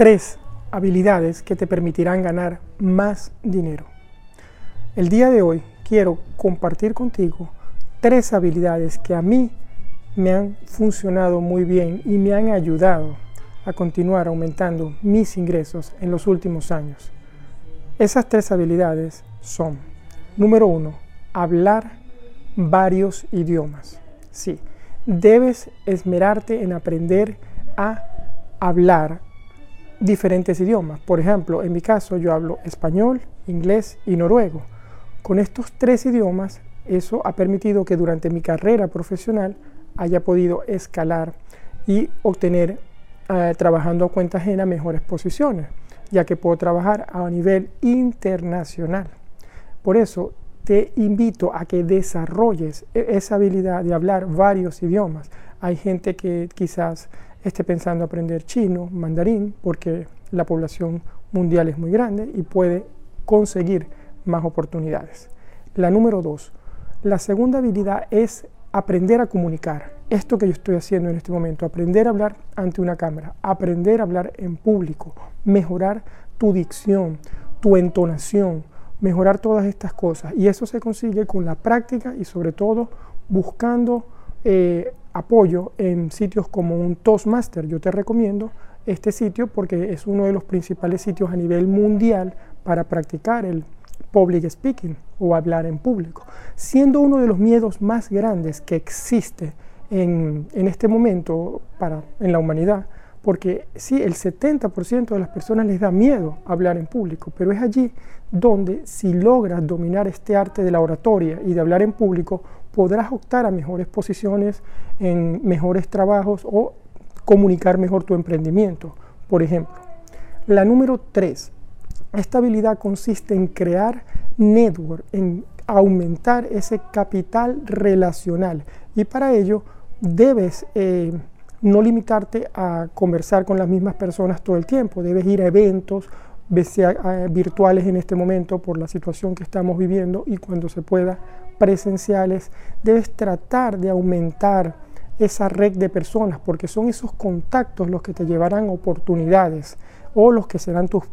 tres habilidades que te permitirán ganar más dinero. El día de hoy quiero compartir contigo tres habilidades que a mí me han funcionado muy bien y me han ayudado a continuar aumentando mis ingresos en los últimos años. Esas tres habilidades son, número uno, hablar varios idiomas. Sí, debes esmerarte en aprender a hablar diferentes idiomas. Por ejemplo, en mi caso yo hablo español, inglés y noruego. Con estos tres idiomas, eso ha permitido que durante mi carrera profesional haya podido escalar y obtener, eh, trabajando a cuenta ajena, mejores posiciones, ya que puedo trabajar a nivel internacional. Por eso te invito a que desarrolles e-, esa habilidad de hablar varios idiomas. Hay gente que quizás esté pensando aprender chino, mandarín, porque la población mundial es muy grande y puede conseguir más oportunidades. La número dos, la segunda habilidad es aprender a comunicar. Esto que yo estoy haciendo en este momento, aprender a hablar ante una cámara, aprender a hablar en público, mejorar tu dicción, tu entonación, mejorar todas estas cosas. Y eso se consigue con la práctica y sobre todo buscando eh, apoyo en sitios como un Toastmaster. Yo te recomiendo este sitio porque es uno de los principales sitios a nivel mundial para practicar el public speaking o hablar en público, siendo uno de los miedos más grandes que existe en, en este momento para, en la humanidad, porque sí, el 70% de las personas les da miedo hablar en público, pero es allí donde si logras dominar este arte de la oratoria y de hablar en público, podrás optar a mejores posiciones en mejores trabajos o comunicar mejor tu emprendimiento, por ejemplo. La número 3, esta habilidad consiste en crear network, en aumentar ese capital relacional y para ello debes eh, no limitarte a conversar con las mismas personas todo el tiempo, debes ir a eventos, virtuales en este momento por la situación que estamos viviendo y cuando se pueda presenciales, debes tratar de aumentar esa red de personas porque son esos contactos los que te llevarán oportunidades o los que serán tus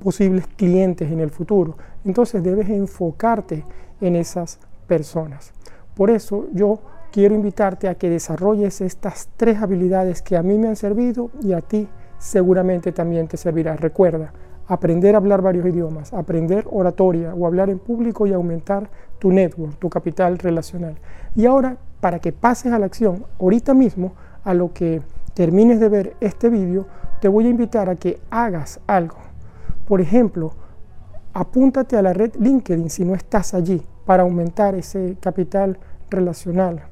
posibles clientes en el futuro. Entonces debes enfocarte en esas personas. Por eso yo quiero invitarte a que desarrolles estas tres habilidades que a mí me han servido y a ti seguramente también te servirá. Recuerda, aprender a hablar varios idiomas, aprender oratoria o hablar en público y aumentar tu network, tu capital relacional. Y ahora, para que pases a la acción, ahorita mismo, a lo que termines de ver este vídeo, te voy a invitar a que hagas algo. Por ejemplo, apúntate a la red LinkedIn si no estás allí para aumentar ese capital relacional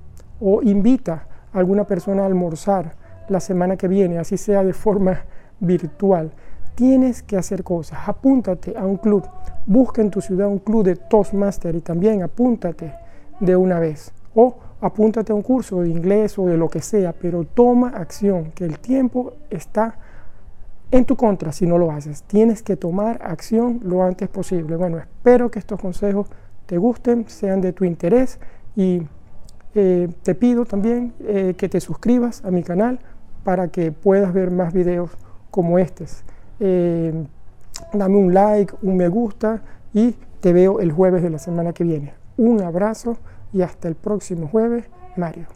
o invita a alguna persona a almorzar la semana que viene, así sea de forma virtual. Tienes que hacer cosas, apúntate a un club, busca en tu ciudad un club de Toastmaster y también apúntate de una vez. O apúntate a un curso de inglés o de lo que sea, pero toma acción, que el tiempo está en tu contra si no lo haces. Tienes que tomar acción lo antes posible. Bueno, espero que estos consejos te gusten, sean de tu interés y eh, te pido también eh, que te suscribas a mi canal para que puedas ver más videos como estos. Eh, dame un like, un me gusta y te veo el jueves de la semana que viene. Un abrazo y hasta el próximo jueves, Mario.